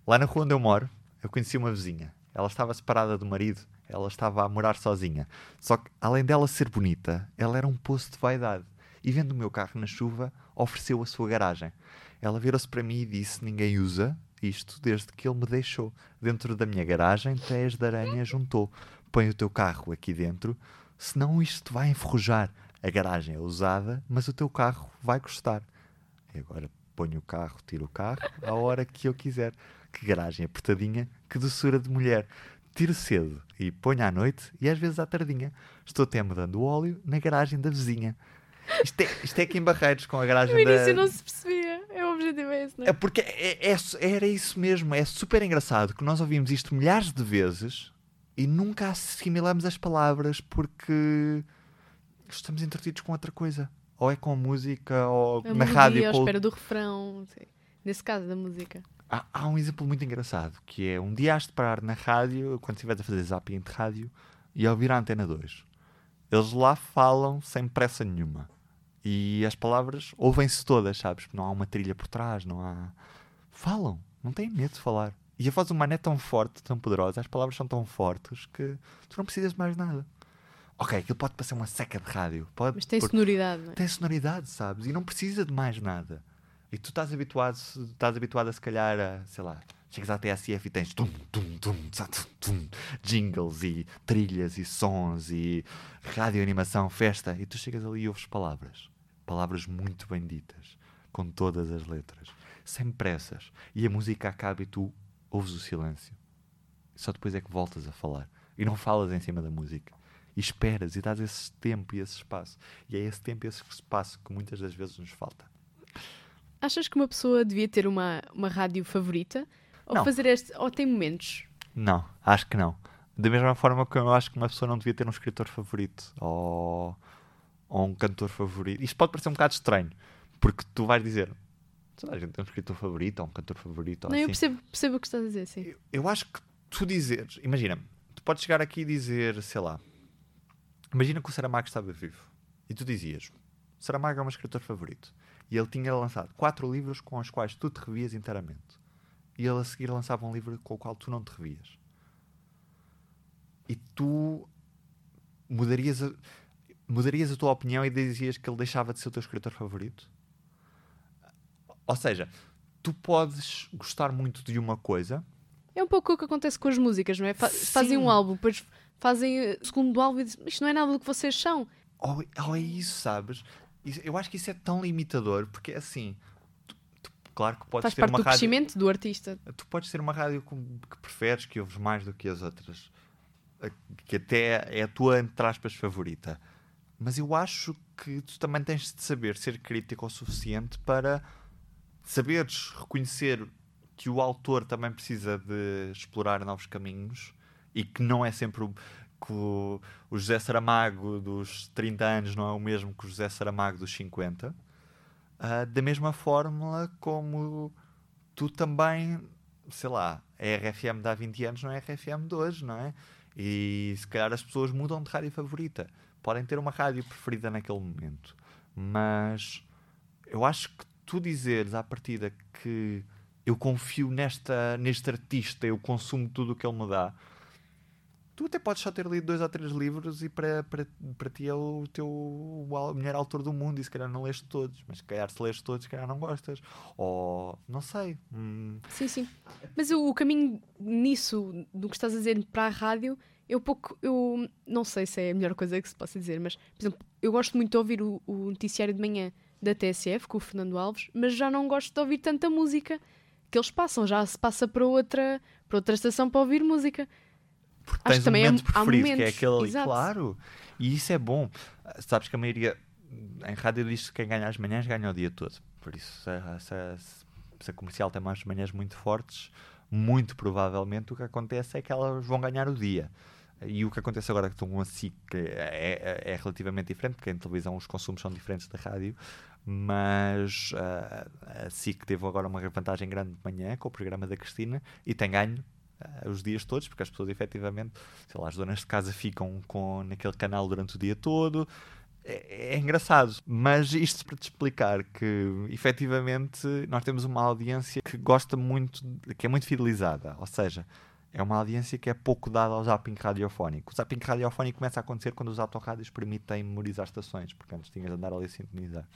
Lá na rua onde eu moro, eu conheci uma vizinha. Ela estava separada do marido, ela estava a morar sozinha. Só que, além dela ser bonita, ela era um poço de vaidade. E vendo o meu carro na chuva, ofereceu a sua garagem. Ela virou-se para mim e disse: Ninguém usa isto desde que ele me deixou. Dentro da minha garagem, teias de aranha juntou. Põe o teu carro aqui dentro, senão isto vai enferrujar. A garagem é usada, mas o teu carro vai custar. E agora ponho o carro, tiro o carro, a hora que eu quiser. Que garagem apertadinha, que doçura de mulher. Tiro cedo e ponho à noite e às vezes à tardinha. Estou até mudando o óleo na garagem da vizinha. Isto é, isto é aqui em Barreiros, com a garagem No da... início não se percebia. É o objetivo é esse, não é? É porque é- é- era isso mesmo. É super engraçado que nós ouvimos isto milhares de vezes e nunca assimilamos as palavras porque estamos entretidos com outra coisa. Ou é com música, ou A na melodia, rádio. à com o- espera do refrão. Nesse caso, da música. Há, há um exemplo muito engraçado que é um dia has de parar na rádio, quando estiveres a fazer zapping de rádio, e a ouvir a antena 2. Eles lá falam sem pressa nenhuma. E as palavras ouvem-se todas, sabes? Não há uma trilha por trás, não há. Falam, não têm medo de falar. E a voz humana é tão forte, tão poderosa, as palavras são tão fortes que tu não precisas de mais nada. Ok, aquilo pode parecer uma seca de rádio, pode Mas tem sonoridade, não é? tem sonoridade, sabes? E não precisa de mais nada. E tu estás habituado, estás habituado a se calhar a, sei lá, chegas à TSF e tens tum, tum, tum, tum, tum, jingles e trilhas e sons e rádio animação, festa, e tu chegas ali e ouves palavras. Palavras muito bem ditas, com todas as letras, sem pressas. E a música acaba e tu ouves o silêncio. Só depois é que voltas a falar. E não falas em cima da música. E esperas e dás esse tempo e esse espaço. E é esse tempo e esse espaço que muitas das vezes nos falta. Achas que uma pessoa devia ter uma, uma rádio favorita? Ou Não. fazer este. Ou tem momentos? Não, acho que não. Da mesma forma que eu acho que uma pessoa não devia ter um escritor favorito ou, ou um cantor favorito. Isto pode parecer um bocado estranho, porque tu vais dizer toda a gente tem um escritor favorito ou um cantor favorito. Ou não, eu assim. percebo, percebo o que estás a dizer, sim. Eu, eu acho que tu dizeres, imagina, tu podes chegar aqui e dizer, sei lá, imagina que o Saramago estava vivo e tu dizias, Saramago é o meu escritor favorito e ele tinha lançado quatro livros com os quais tu te revias inteiramente e ele a seguir lançava um livro com o qual tu não te revias e tu mudarias a, mudarias a tua opinião e dizias que ele deixava de ser o teu escritor favorito? Ou seja, tu podes gostar muito de uma coisa É um pouco o que acontece com as músicas, não é? Fa- fazem Sim. um álbum, depois fazem eh, o segundo álbum e dizem, isto não é nada do que vocês são. Ou, ou é isso, sabes? Eu acho que isso é tão limitador, porque é assim. tu- tu- claro que podes Faz ter parte uma do rádio. crescimento do artista. Tu podes ter uma rádio que preferes, que ouves mais do que as outras, que até é a tua, entre aspas, favorita. Mas eu acho que tu também tens de saber ser crítico o suficiente para saberes reconhecer que o autor também precisa de explorar novos caminhos e que não é sempre o, que o, o José Saramago dos 30 anos não é o mesmo que o José Saramago dos 50. Ah, da mesma fórmula como tu também, sei lá, a RFM de há 20 anos não é a RFM de hoje, não é? E se calhar as pessoas mudam de rádio favorita. Podem ter uma rádio preferida naquele momento. Mas eu acho que tu dizeres à partida que eu confio nesta, neste artista, eu consumo tudo o que ele me dá. Tu até podes só ter lido dois ou três livros e para, para, para ti é o teu o melhor autor do mundo e se calhar não leste todos, mas se calhar se leste todos, se calhar não gostas. Ou não sei. hum, Sim, sim. Mas o, o caminho nisso, do que estás a dizer para a rádio, eu pouco. Eu não sei se é a melhor coisa que se possa dizer, mas, por exemplo, eu gosto muito de ouvir o, o noticiário de manhã da TSF com o Fernando Alves, mas já não gosto de ouvir tanta música que eles passam. Já se passa para outra, para outra estação para ouvir música. Porque Acho tens um momento há preferido, que é aquele ali, claro. E isso é bom. Sabes que a maioria em rádio diz que quem ganha as manhãs ganha o dia todo. Por isso, se a, se a- se a comercial tem umas manhãs muito fortes, muito provavelmente o que acontece é que elas vão ganhar o dia. E o que acontece agora que estão com a SIC é, é, é relativamente diferente, porque em televisão os consumos são diferentes da rádio, mas ah, a SIC teve agora uma vantagem grande de manhã com o programa da Cristina e tem ganho ah, os dias todos, porque as pessoas efetivamente, sei lá, as donas de casa ficam com, naquele canal durante o dia todo. é, é engraçado, mas isto para te explicar que efetivamente nós temos uma audiência que gosta muito, que é muito fidelizada, ou seja, é uma audiência que é pouco dada ao zapping radiofónico. O zapping radiofónico começa a acontecer quando os autorádios permitem memorizar estações, porque antes tinhas de andar ali a sintonizar.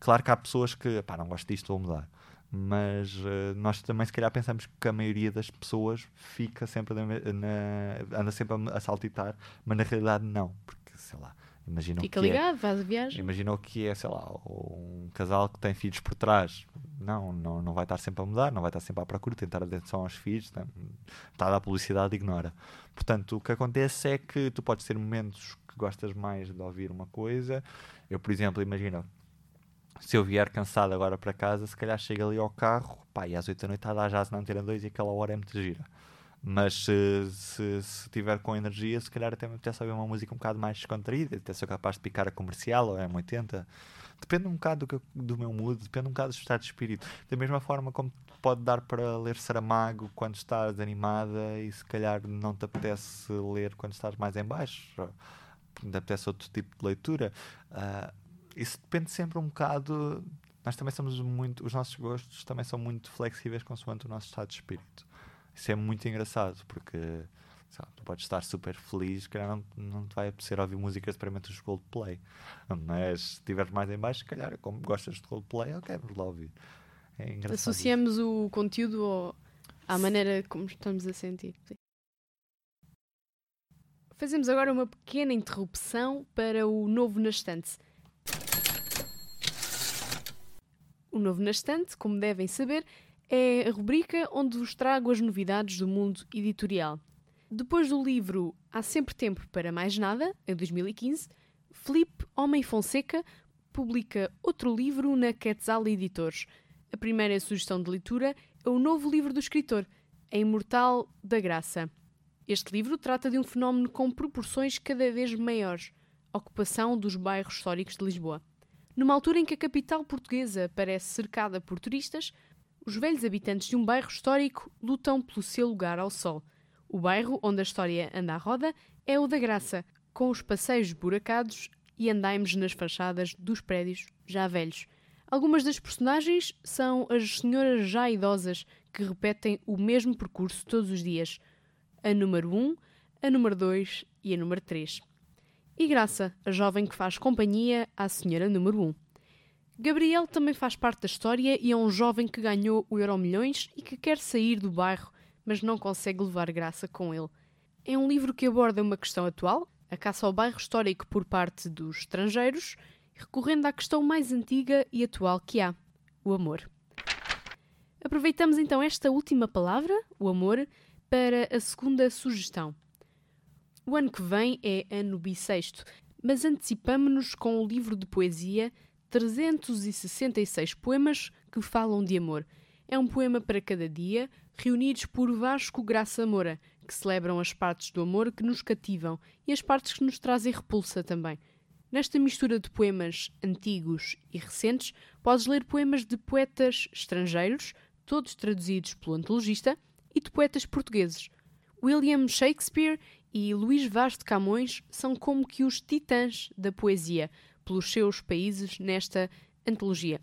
Claro que há pessoas que, pá, não gosto disto, vou mudar. Mas uh, nós também, se calhar, pensamos que a maioria das pessoas fica sempre na, na, anda sempre a, a saltitar, mas na realidade não, porque sei lá Imagina Fica que é ligado, é, faz a viagem. Imagina o que é, sei lá, um casal que tem filhos por trás. Não, não, não vai estar sempre a mudar, não vai estar sempre à procura, tentar atenção aos filhos, está a dar publicidade, ignora. Portanto, o que acontece é que tu podes ter momentos que gostas mais de ouvir uma coisa. Eu, por exemplo, imagina, se eu vier cansado agora para casa, se calhar chego ali ao carro, pá, e às 8 da noite está a dar jazz na antena 2 e aquela hora é muito gira. Mas se, se, se tiver com energia, se calhar até me apetece ouvir uma música um bocado mais descontraída, até sou capaz de picar a comercial ou a M80. Depende um bocado do, do meu mood, depende um bocado do estado de espírito. Da mesma forma como pode dar para ler Saramago quando estás animada e se calhar não te apetece ler quando estás mais em baixo, te apetece outro tipo de leitura. Uh, isso depende sempre um bocado. Nós também somos muito. Os nossos gostos também são muito flexíveis consoante o nosso estado de espírito. Isso é muito engraçado, porque sabe, tu podes estar super feliz, que não, não te vai apetecer ouvir músicas experimento dos Coldplay. Mas se estiveres mais em baixo, se calhar, como gostas de Coldplay, ok, vamos lá ouvir. É engraçado. Associamos isso. o conteúdo ao, à maneira como estamos a sentir. Sim. Fazemos agora uma pequena interrupção para o Novo na. O Novo na Estante, como devem saber, é a rubrica onde vos trago as novidades do mundo editorial. Depois do livro Há Sempre Tempo para Mais Nada, em 2015, Felipe Homem Fonseca publica outro livro na Quetzal Editores. A primeira sugestão de leitura é o novo livro do escritor, A Imortal da Graça. Este livro trata de um fenómeno com proporções cada vez maiores, ocupação dos bairros históricos de Lisboa. Numa altura em que a capital portuguesa parece cercada por turistas, os velhos habitantes de um bairro histórico lutam pelo seu lugar ao sol. O bairro onde a história anda à roda é o da Graça, com os passeios buracados e andaimes nas fachadas dos prédios já velhos. Algumas das personagens são as senhoras já idosas que repetem o mesmo percurso todos os dias. A número 1, a número 2 e a número 3. E Graça, a jovem que faz companhia à senhora número 1. Gabriel também faz parte da história e é um jovem que ganhou o Euro Milhões e que quer sair do bairro, mas não consegue levar graça com ele. É um livro que aborda uma questão atual, a caça ao bairro histórico por parte dos estrangeiros, recorrendo à questão mais antiga e atual que há, o amor. Aproveitamos então esta última palavra, o amor, para a segunda sugestão. O ano que vem é ano bissexto, mas antecipamo-nos com o livro de poesia 366 poemas que falam de amor. É um poema para cada dia, reunidos por Vasco Graça Moura, que celebram as partes do amor que nos cativam e as partes que nos trazem repulsa também. Nesta mistura de poemas antigos e recentes, podes ler poemas de poetas estrangeiros, todos traduzidos pelo antologista, e de poetas portugueses. William Shakespeare e Luís Vaz de Camões são como que os titãs da poesia, pelos seus países nesta antologia.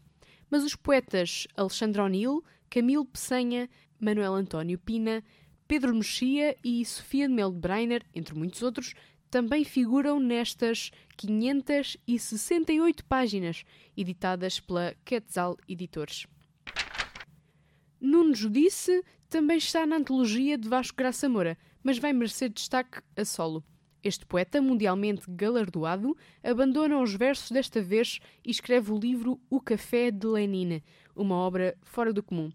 Mas os poetas Alexandre O'Neill, Camilo Peçanha, Manuel António Pina, Pedro Mexia e Sofia de Mel Breiner, entre muitos outros, também figuram nestas 568 páginas, editadas pela Quetzal Editores. Nuno Judice também está na antologia de Vasco Graça Moura, mas vai merecer destaque a solo. Este poeta, mundialmente galardoado, abandona os versos desta vez e escreve o livro O Café de Lenin, uma obra fora do comum.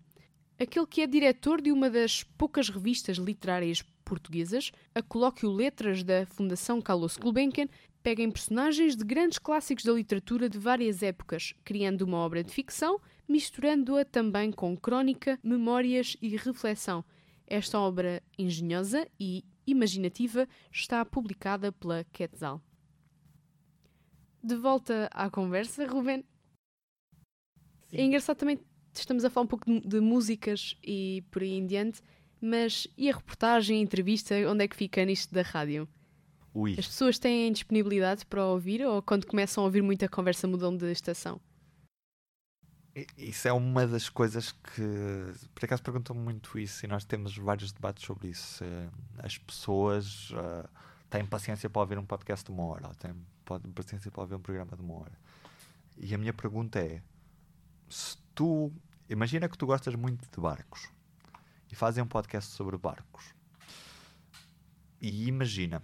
Aquele que é diretor de uma das poucas revistas literárias portuguesas, a Colóquio Letras da Fundação Carlos Gulbenkian, pega em personagens de grandes clássicos da literatura de várias épocas, criando uma obra de ficção, misturando-a também com crónica, memórias e reflexão. Esta obra engenhosa e imaginativa está publicada pela Quetzal. De volta à conversa, Ruben. Sim. É engraçado também, estamos a falar um pouco de, de, músicas e por aí em diante, mas e a reportagem, a entrevista, onde é que fica nisto da rádio? Ui. As pessoas têm disponibilidade para ouvir ou quando começam a ouvir muita conversa mudam de estação? Isso é uma das coisas que, por acaso, perguntam muito isso e nós temos vários debates sobre isso. As pessoas ah, têm paciência para ouvir um podcast de uma hora, ou têm paciência para ouvir um programa de uma hora. E a minha pergunta é: se tu, imagina que tu gostas muito de barcos e fazem um podcast sobre barcos, e imagina.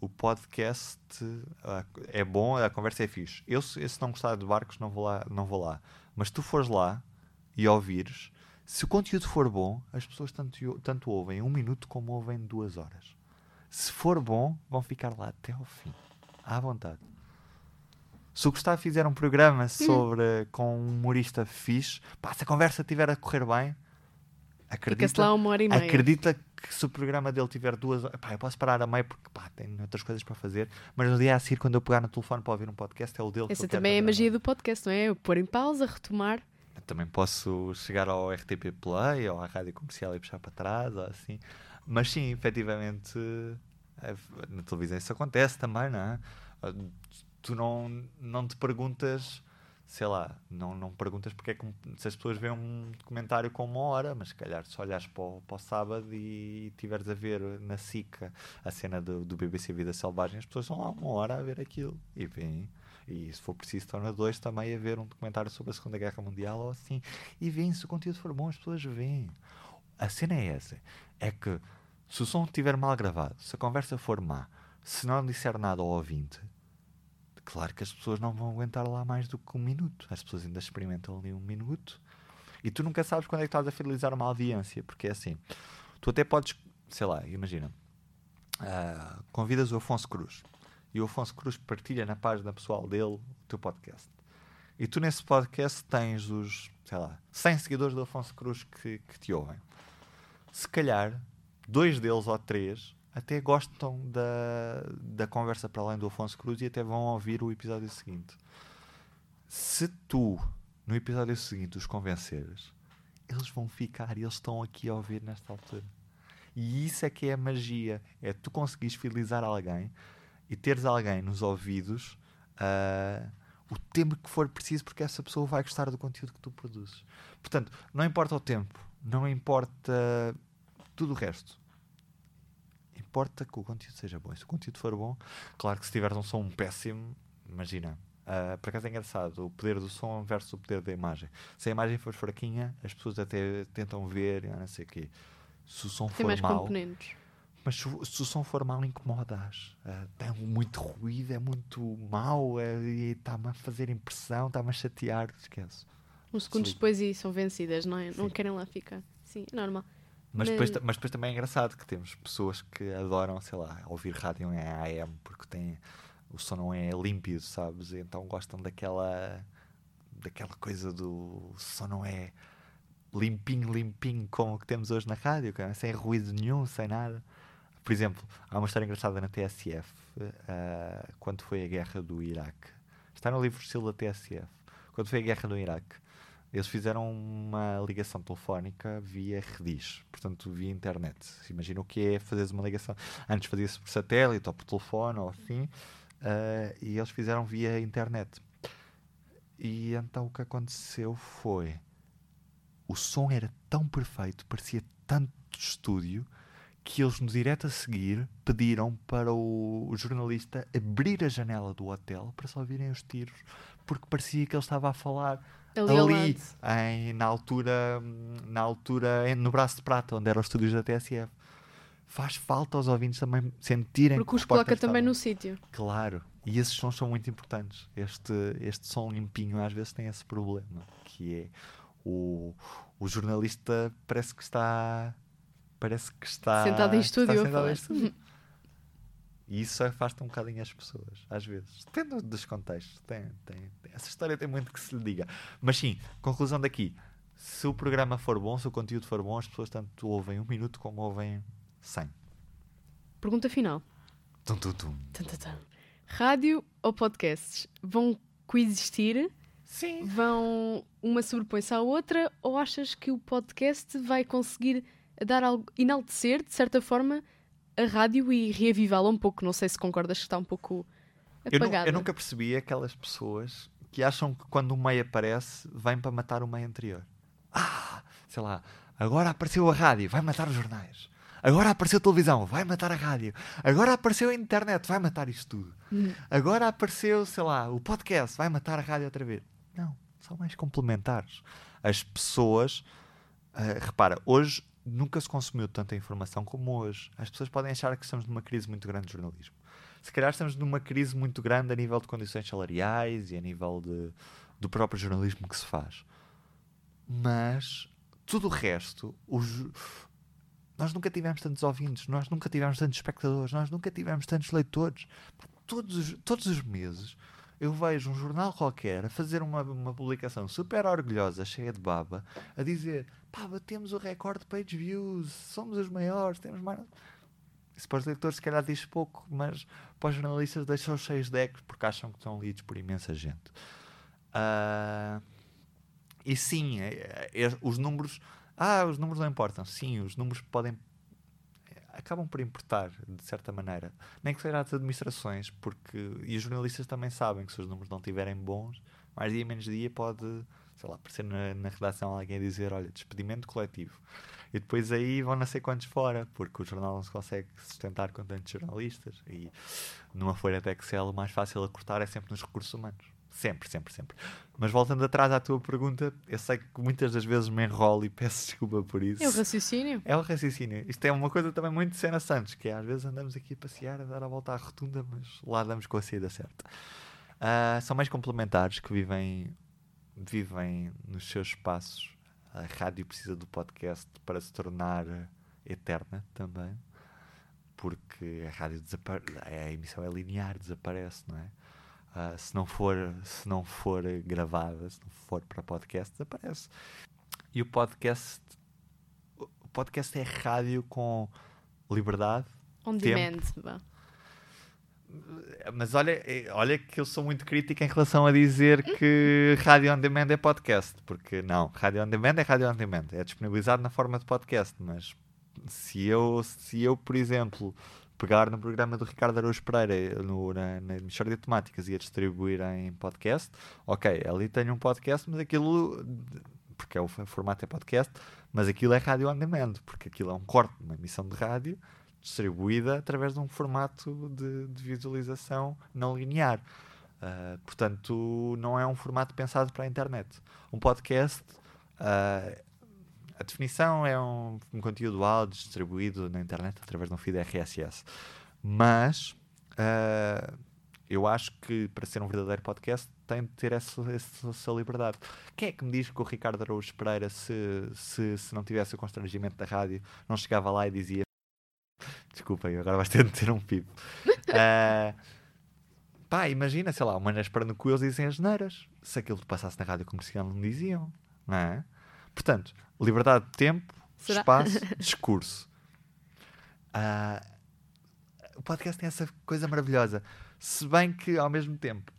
O podcast ah, é bom, a conversa é fixe. Eu, se se não gostar de barcos, não vou lá. Não vou lá. Mas tu fores lá e ouvires, se o conteúdo for bom, as pessoas tanto, tanto ouvem um minuto como ouvem duas horas. Se for bom, vão ficar lá até ao fim. À vontade. Se o Gustavo fizer um programa sobre com um humorista fixe, pá, se a conversa estiver a correr bem, acredita, lá uma hora e meia. acredita que se o programa dele tiver duas horas, pá, eu posso parar a meio porque pá, tenho outras coisas para fazer, mas no dia a seguir, quando eu pegar no telefone para ouvir um podcast, é o dele que Essa eu quero também é a magia do podcast, não é? Pôr em pausa, retomar. eu também posso chegar ao RTP Play ou à rádio comercial e puxar para trás ou assim. Mas sim, efetivamente, eh, na televisão isso acontece também, não é? Ah, Tu não, não te perguntas, sei lá, não, não perguntas porque é que se as pessoas veem um documentário com uma hora, mas se calhar se olhares para o, para o sábado e tiveres a ver na SICA a cena do, do BBC Vida Selvagem, as pessoas estão lá uma hora a ver aquilo e veem. E se for preciso, estão na dois também a ver um documentário sobre a Segunda Guerra Mundial ou assim. E veem, se o conteúdo for bom, as pessoas veem. A cena é essa: é que se o som estiver mal gravado, se a conversa for má, se não disser nada ao ouvinte, claro que as pessoas não vão aguentar lá mais do que um minuto. As pessoas ainda experimentam ali um minuto. E tu nunca sabes quando é que estás a fidelizar uma audiência, porque é assim: tu até podes, sei lá, imagina, ah, convidas o Afonso Cruz e o Afonso Cruz partilha na página pessoal dele o teu podcast. E tu nesse podcast tens os, sei lá, 100 seguidores do Afonso Cruz que, que te ouvem. Se calhar, dois deles ou três até gostam da, da conversa para além do Afonso Cruz e até vão ouvir o episódio seguinte. Se tu, no episódio seguinte, os convenceres, eles vão ficar e eles estão aqui a ouvir nesta altura. E isso é que é a magia. É tu conseguires fidelizar alguém e teres alguém nos ouvidos ah, o tempo que for preciso, porque essa pessoa vai gostar do conteúdo que tu produzes. Portanto, não importa o tempo, não importa tudo o resto. Importa que o conteúdo seja bom. E se o conteúdo for bom, claro que se tiveres um som péssimo, imagina. ah, por acaso é engraçado, o poder do som versus o poder da imagem. Se a imagem for fraquinha, as pessoas até tentam ver não sei o quê. Se o som Tem for mais mau, componentes. mas se, o- se o som for mal, incomodas. Ah, tem muito ruído, é muito mau, é, e está-me a fazer impressão, está-me a chatear. Esquece. Uns segundos Sim. depois e são vencidas, não é? Não Sim. querem lá ficar. Sim, é normal. Mas, Mas- Depois, ta- mas depois também é engraçado que temos pessoas que adoram, sei lá, ouvir rádio em AM porque tem, o som não é límpido, sabes? E então gostam daquela, daquela coisa do som não é limpinho, limpinho como o que temos hoje na rádio, que é sem ruído nenhum, sem nada. Por exemplo, há uma história engraçada na TSF ah, quando foi a guerra do Iraque. Está no livro estilo da TSF. Quando foi a guerra do Iraque, eles fizeram uma ligação telefónica via redis, portanto via internet. Imagina o que é fazeres uma ligação. Antes fazia-se por satélite ou por telefone ou assim, ah, e eles fizeram via internet. E então o que aconteceu foi o som era tão perfeito, parecia tanto de estúdio, que eles no direto a seguir pediram para o, o jornalista abrir a janela do hotel para só ouvirem os tiros, porque parecia que ele estava a falar Ali, ali, em, na altura, na altura no braço de prata, onde eram os estúdios da TSF. Faz falta aos ouvintes também sentirem Porque que os coloca também no sítio. Claro, e esses sons são muito importantes. Este, este som limpinho às vezes tem esse problema, que é o, o jornalista parece que está parece que está Sentado em está estúdio a sentado falar. em estúdio. E isso afasta um bocadinho as pessoas, às vezes. Depende dos contextos. Tem, tem, tem- Essa história tem muito que se lhe diga. Mas sim, conclusão daqui. Se o programa for bom, se o conteúdo for bom, as pessoas tanto ouvem um minuto como ouvem 100. Pergunta final. Tum, tum, tum. Tum, tum, tum. Rádio ou podcasts vão coexistir? Sim. Vão uma sobrepõe-se à outra? Ou achas que o podcast vai conseguir dar algo, enaltecer, de certa forma, a rádio e reavivá-la um pouco. Não sei se concordas que está um pouco Eu, apagada. eu nunca percebi aquelas pessoas que acham que quando o meio aparece, vem para matar o meio anterior. Ah, sei lá, agora apareceu a rádio, vai matar os jornais. Agora apareceu a televisão, vai matar a rádio. Agora apareceu a internet, vai matar isto tudo. Hum. Agora apareceu, sei lá, o podcast, vai matar a rádio outra vez. Não, são mais complementares. As pessoas, ah, repara, hoje nunca se consumiu tanta informação como hoje. As pessoas podem achar que estamos numa crise muito grande de jornalismo. Se calhar estamos numa crise muito grande a nível de condições salariais e a nível de, do próprio jornalismo que se faz. Mas tudo o resto, os, nós nunca tivemos tantos ouvintes, nós nunca tivemos tantos espectadores, nós nunca tivemos tantos leitores. Todos, os- todos os meses eu vejo um jornal qualquer a fazer uma, uma publicação super orgulhosa, cheia de baba, a dizer: pá, batemos o recorde de page views, somos os maiores, temos mais. Isso para os leitores, se calhar, diz pouco, mas para os jornalistas, deixam-os cheios de ecos porque acham que estão lidos por imensa gente. Ah, e sim, é- é- os números. Ah, os números não importam. Sim, os números podem. Acabam por importar, de certa maneira. Nem que seja as administrações, porque. E os jornalistas também sabem que se os números não estiverem bons, mais dia menos dia pode, sei lá, aparecer na, na redação alguém a dizer: olha, despedimento coletivo. E depois aí vão nascer quantos fora, porque o jornal não se consegue sustentar com tantos jornalistas. E numa folha de Excel, o mais fácil a cortar é sempre nos recursos humanos. Sempre, sempre, sempre. Mas voltando atrás à tua pergunta, eu sei que muitas das vezes me enrolo e peço desculpa por isso. É o raciocínio. É o raciocínio. Isto é uma coisa também muito de cena Santos, que é às vezes andamos aqui a passear, a dar a volta à rotunda, mas lá damos com a saída certa. Ah, são mais complementares que vivem, vivem nos seus espaços. A rádio precisa do podcast para se tornar eterna também, porque a rádio desaparece, a emissão é linear, desaparece, não é? Ah, se não for se não for gravada, se não for para podcast, desaparece. E o podcast o podcast é rádio com liberdade, On demand. mas olha, eh, olha que eu sou muito crítico em relação a dizer que rádio on demand é podcast, porque não, rádio on demand é rádio on demand, é disponibilizado na forma de podcast, mas se eu, se eu por exemplo, pegar no programa do Ricardo Araújo Pereira no, na, na de temáticas e a distribuir em podcast, ok, ali tenho um podcast, mas aquilo, porque é o formato é podcast, mas aquilo é rádio on demand, porque aquilo é um corte de uma emissão de rádio distribuída através de um formato de, de visualização não linear. Uh, portanto, não é um formato pensado para a internet. Um podcast, uh, a definição é um, um conteúdo áudio distribuído na internet através de um feed RSS. Mas uh, eu acho que para ser um verdadeiro podcast tem de ter essa, essa, liberdade. Quem é que me diz que o Ricardo Araújo Pereira, se, se, se não tivesse o constrangimento da rádio, não chegava lá e dizia Desculpem, agora vais ter de ter um pipo. Uh, pá, imagina, sei lá, o Manas para no cu eles dizem as neiras. Se aquilo passasse na rádio comercial não diziam, não é? Portanto, liberdade de tempo, Será? espaço, discurso. Uh, o podcast tem essa coisa maravilhosa. Se bem que, ao mesmo tempo,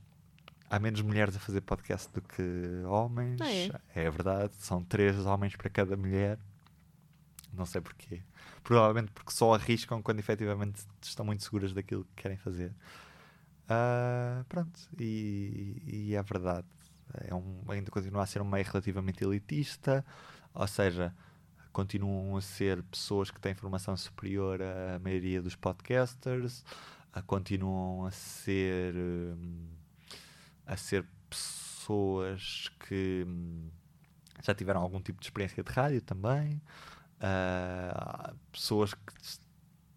há menos mulheres a fazer podcast do que homens. Ah, é? é verdade, são três homens para cada mulher. Não sei porquê. Provavelmente porque só arriscam quando efetivamente estão muito seguras daquilo que querem fazer. Ah, pronto, e, e é verdade. É um, ainda continua a ser um meio relativamente elitista, ou seja, continuam a ser pessoas que têm formação superior à maioria dos podcasters, continuam a ser hum, a ser pessoas que hum, já tiveram algum tipo de experiência de rádio também. Uh, pessoas que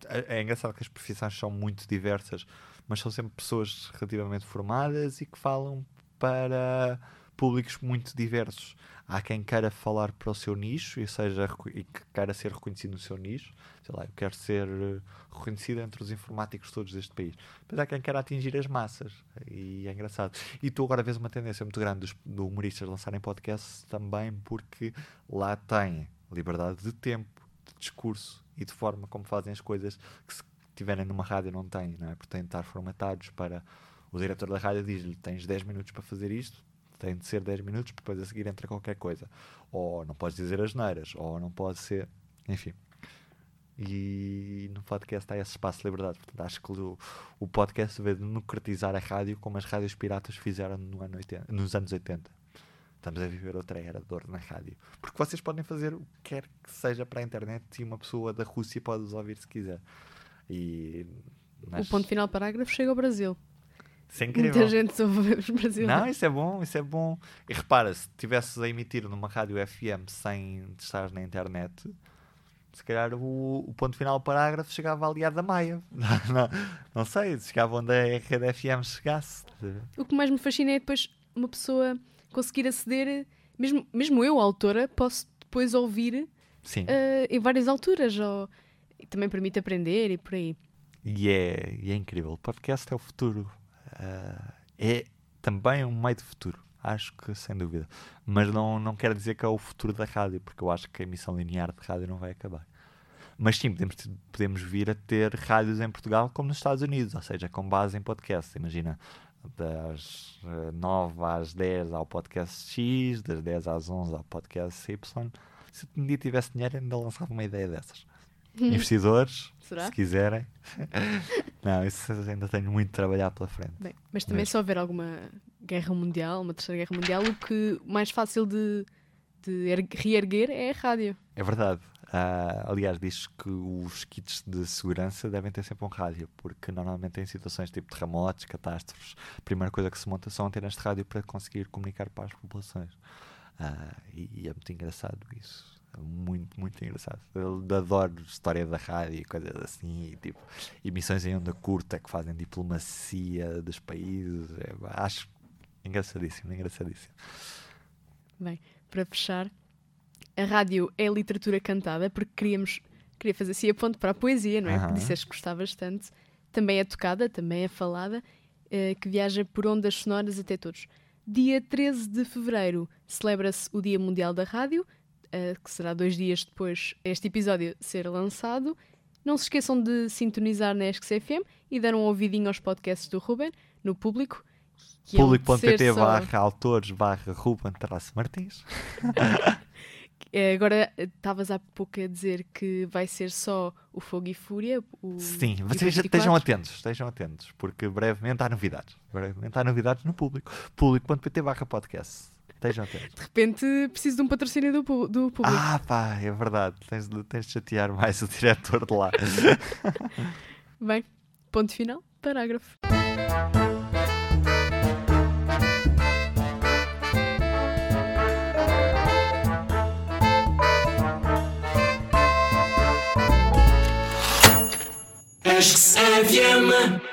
é, é engraçado que as profissões são muito diversas, mas são sempre pessoas relativamente formadas e que falam para públicos muito diversos. Há quem queira falar para o seu nicho e, seja, e que queira ser reconhecido no seu nicho. Sei lá, eu quero ser eh, reconhecido entre os informáticos todos deste país. Mas há quem queira atingir as massas e é engraçado. E tu agora vês uma tendência muito grande dos, do humoristas lançarem podcasts também porque lá têm liberdade de tempo, de discurso e de forma como fazem as coisas que se tiverem numa rádio não têm, não é? Porque têm de estar formatados para o diretor da rádio diz-lhe tens 10 minutos para fazer isto, tem de ser 10 minutos, depois a seguir entra qualquer coisa. Ou não podes dizer as neiras, ou não pode ser. Enfim. E no podcast há esse espaço de liberdade. Portanto, acho que o, o podcast veio democratizar a rádio como as rádios piratas fizeram no ano 80, nos anos 80. Estamos a viver outra era de dor na rádio. Porque vocês podem fazer o que quer que seja para a internet e uma pessoa da Rússia pode os ouvir se quiser. E, mas O ponto final parágrafo chega ao Brasil. Isso é incrível. Muita gente ouve os brasileiros. Não, isso é bom, isso é bom. E repara, se estivesses a emitir numa rádio FM sem estar na internet, se calhar o, o ponto final do parágrafo chegava ali à da Maia. não, não sei, chegava onde a rede FM chegasse. O que mais me fascina é depois uma pessoa conseguir aceder, mesmo, mesmo eu, autora, posso depois ouvir Sim. eh, em várias alturas. Ou, também permite aprender e por aí. E, é, e é incrível. O podcast é o futuro. Ah, é também um meio de futuro. Acho que sem dúvida. Mas não, não quer dizer que é o futuro da rádio, porque eu acho que a emissão linear de rádio não vai acabar. Mas sim, podemos, podemos vir a ter rádios em Portugal como nos Estados Unidos, ou seja, com base em podcast. Imagina, das eh, 9 às 10 ao podcast X, das 10 às 11 ao podcast Y. Se um dia tivesse dinheiro, ainda lançava uma ideia dessas. Investidores, Será? se quiserem. não, isso ainda tenho muito de trabalhar pela frente. Bem, mas também Mesmo. se houver alguma guerra mundial, uma terceira guerra mundial, o que mais fácil de, de er- reerguer é a rádio. É verdade. Ah, aliás, diz que os kits de segurança devem ter sempre um rádio, porque normalmente em situações tipo terremotos, catástrofes, a primeira coisa que se monta são antenas de rádio para conseguir comunicar para as populações. Ah, e, e é muito engraçado isso. Muito, muito engraçado. Eu adoro história da rádio e coisas assim, e, tipo, emissões em onda curta que fazem diplomacia dos países. É, acho engraçadíssimo, engraçadíssimo. Bem, para fechar, a rádio é literatura cantada, porque queríamos queria fazer assim a ponte para a poesia, não é? Aham. Que disseste que gostavas tanto. Também é tocada, também é falada, eh, que viaja por ondas sonoras até todos. Dia 13 de fevereiro celebra-se o Dia Mundial da Rádio, eh, que será dois dias depois este episódio ser lançado. Não se esqueçam de sintonizar na ESC-FM e dar um ouvidinho aos podcasts do Ruben, no público. Público.pt só- barra autores barra Ruben Traço Martins. Eh, Agora, eh, estavas há pouco a dizer que vai ser só o Fogo e Fúria. O Sim, dia vocês 24. estejam atentos, estejam atentos, porque brevemente há novidades. Brevemente há novidades no público. Público.pt barra podcast. Estejam atentos. De repente, preciso de um patrocínio do, pu- do público. Ah, pá, é verdade. Tens de, tens de chatear mais o diretor de lá. Bem, ponto final, parágrafo. Acho que se.